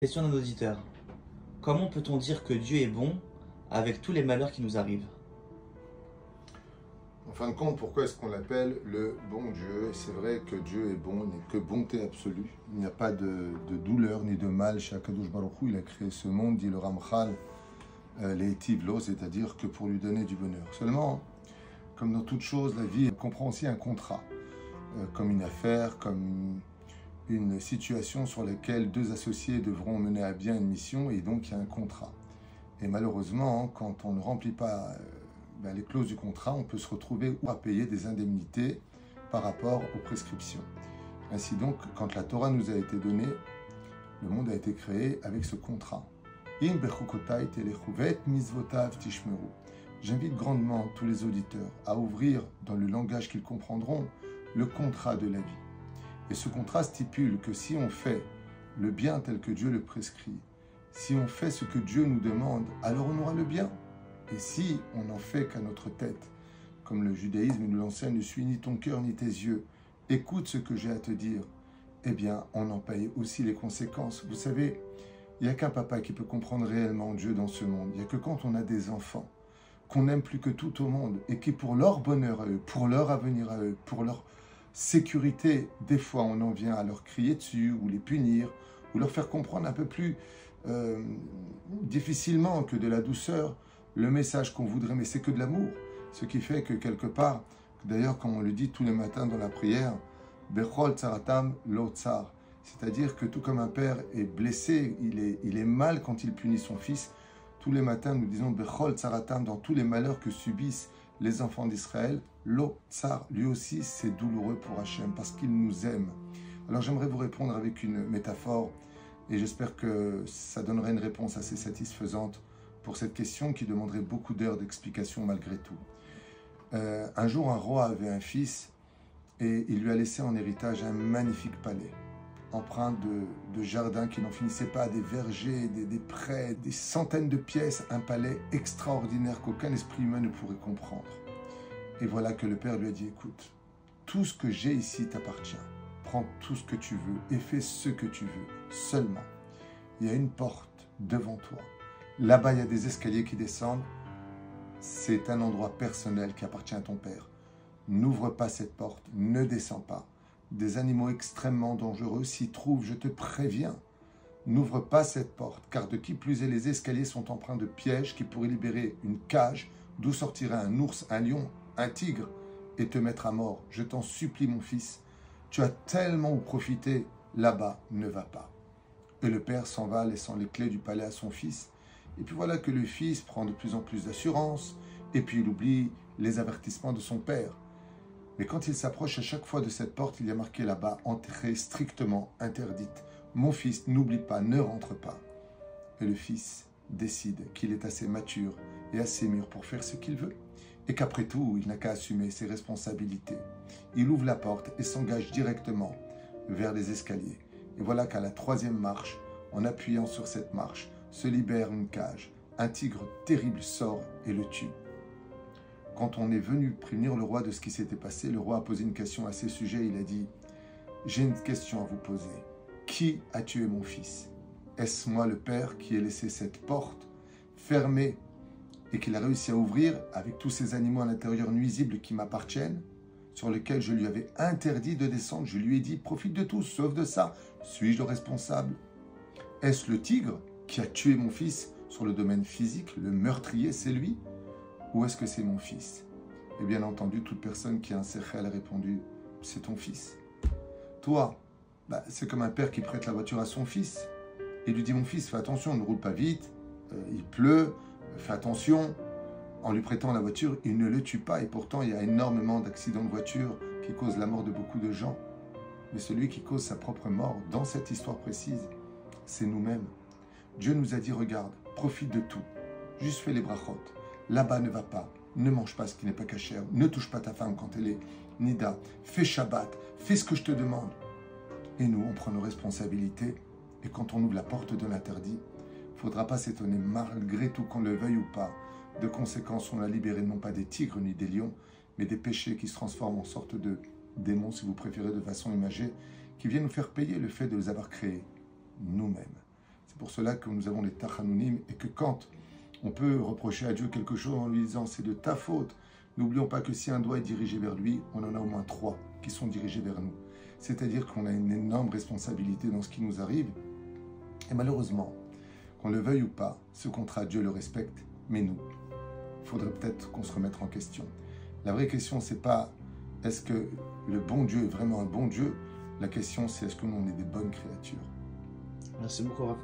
Question d'un auditeur. Comment peut-on dire que Dieu est bon avec tous les malheurs qui nous arrivent? En fin de compte, pourquoi est-ce qu'on l'appelle le bon Dieu? C'est vrai que Dieu est bon, il n'est que bonté absolue. Il n'y a pas de, douleur ni de mal chez Akadosh Baruch. Il a créé ce monde, dit le Ramchal, euh, les Tivlo, c'est-à-dire que pour lui donner du bonheur. Seulement, comme dans toute chose, la vie comprend aussi un contrat, euh, comme une affaire, comme une situation sur laquelle deux associés devront mener à bien une mission et donc il y a un contrat. Et malheureusement, quand on ne remplit pas euh, ben, les clauses du contrat, on peut se retrouver à payer des indemnités par rapport aux prescriptions. Ainsi donc, quand la Torah nous a été donnée, le monde a été créé avec ce contrat. J'invite grandement tous les auditeurs à ouvrir dans le langage qu'ils comprendront le contrat de la vie. Et ce contrat stipule que si on fait le bien tel que Dieu le prescrit, si on fait ce que Dieu nous demande, alors on aura le bien. Et si on n'en fait qu'à notre tête, comme le judaïsme nous l'enseigne, ne suis ni ton cœur ni tes yeux, écoute ce que j'ai à te dire, eh bien, on en paye aussi les conséquences. Vous savez, il n'y a qu'un papa qui peut comprendre réellement Dieu dans ce monde. Il n'y a que quand on a des enfants, qu'on aime plus que tout au monde, et qui pour leur bonheur à eux, pour leur avenir à eux, pour leur sécurité, des fois on en vient à leur crier dessus ou les punir ou leur faire comprendre un peu plus euh, difficilement que de la douceur le message qu'on voudrait, mais c'est que de l'amour. Ce qui fait que quelque part, d'ailleurs comme on le dit tous les matins dans la prière, Bechol tsaratam lo c'est-à-dire que tout comme un père est blessé, il est, il est mal quand il punit son fils, tous les matins nous disons Bechol tsaratam dans tous les malheurs que subissent les enfants d'Israël, Lo Tsar, lui aussi, c'est douloureux pour Hachem parce qu'il nous aime. Alors j'aimerais vous répondre avec une métaphore et j'espère que ça donnerait une réponse assez satisfaisante pour cette question qui demanderait beaucoup d'heures d'explication malgré tout. Euh, un jour, un roi avait un fils et il lui a laissé en héritage un magnifique palais, empreint de, jardins qui n'en finissaient pas, des vergers, des, des prés, des centaines de pièces, un palais extraordinaire qu'aucun esprit humain ne pourrait comprendre. Et voilà que le Père lui a dit, écoute, tout ce que j'ai ici t'appartient. Prends tout ce que tu veux et fais ce que tu veux. Seulement, il y a une porte devant toi. Là-bas, il y a des escaliers qui descendent. C'est un endroit personnel qui appartient à ton Père. N'ouvre pas cette porte, ne descends pas. Des animaux extrêmement dangereux s'y trouvent, je te préviens. N'ouvre pas cette porte, car de qui plus est, les escaliers sont empreints de pièges qui pourraient libérer une cage d'où sortirait un ours, un lion, un tigre et te mettre à mort. Je t'en supplie, mon fils. Tu as tellement où profiter, là-bas, ne va pas. Et le père s'en va, laissant les clés du palais à son fils. Et puis voilà que le fils prend de plus en plus d'assurance, et puis il oublie les avertissements de son père. Mais quand il s'approche à chaque fois de cette porte, il y a marqué là-bas, entrée strictement interdite. Mon fils, n'oublie pas, ne rentre pas. Et le fils décide qu'il est assez mature et assez mûr pour faire ce qu'il veut et qu'après tout, il n'a qu'à assumer ses responsabilités. Il ouvre la porte et s'engage directement vers les escaliers. Et voilà qu'à la troisième marche, en appuyant sur cette marche, se libère une cage. Un tigre terrible sort et le tue. Quand on est venu prévenir le roi de ce qui s'était passé, le roi a posé une question à ces sujets. Il a dit, j'ai une question à vous poser. Qui a tué mon fils? Est-ce moi le père qui ai laissé cette porte fermée et qu'il a réussi à ouvrir avec tous ces animaux à l'intérieur nuisibles qui m'appartiennent, sur lesquels je lui avais interdit de descendre? Je lui ai dit, profite de tout, sauf de ça. Suis-je le responsable? Est-ce le tigre qui a tué mon fils sur le domaine physique? Le meurtrier, c'est lui? Ou est-ce que c'est mon fils? Et bien entendu, toute personne qui a un séchel a répondu, c'est ton fils. Toi, bah, c'est comme un père qui prête la voiture à son fils et lui dit, mon fils, fais attention, ne roule pas vite, euh, il pleut, Fais attention, en lui prêtant la voiture, il ne le tue pas. Et pourtant, il y a énormément d'accidents de voiture qui causent la mort de beaucoup de gens. Mais celui qui cause sa propre mort dans cette histoire précise, c'est nous-mêmes. Dieu nous a dit, regarde, profite de tout. Juste fais les brachot. Là-bas ne va pas. Ne mange pas ce qui n'est pas cachère. Ne touche pas ta femme quand elle est nida. Fais Shabbat. Fais ce que je te demande. Et nous, on prend nos responsabilités. Et quand on ouvre la porte de l'interdit, faudra pas s'étonner, malgré tout qu'on le veuille ou pas. De conséquence, on a libéré non pas des tigres ni des lions, mais des péchés qui se transforment en sorte de démons, si vous préférez, de façon imagée, qui viennent nous faire payer le fait de les avoir créés nous-mêmes. C'est pour cela que nous avons les tachanounim et que quand on peut reprocher à Dieu quelque chose en lui disant c'est de ta faute, n'oublions pas que si un doigt est dirigé vers lui, on en a au moins trois qui sont dirigés vers nous. C'est-à-dire qu'on a une énorme responsabilité dans ce qui nous arrive. Et malheureusement, qu'on le veuille ou pas, ce contrat, Dieu le respecte, mais nous, il faudrait peut-être qu'on se remette en question. La vraie question, c'est pas est-ce que le bon Dieu est vraiment un bon Dieu? La question, c'est est-ce que nous, on est des bonnes créatures? Merci beaucoup.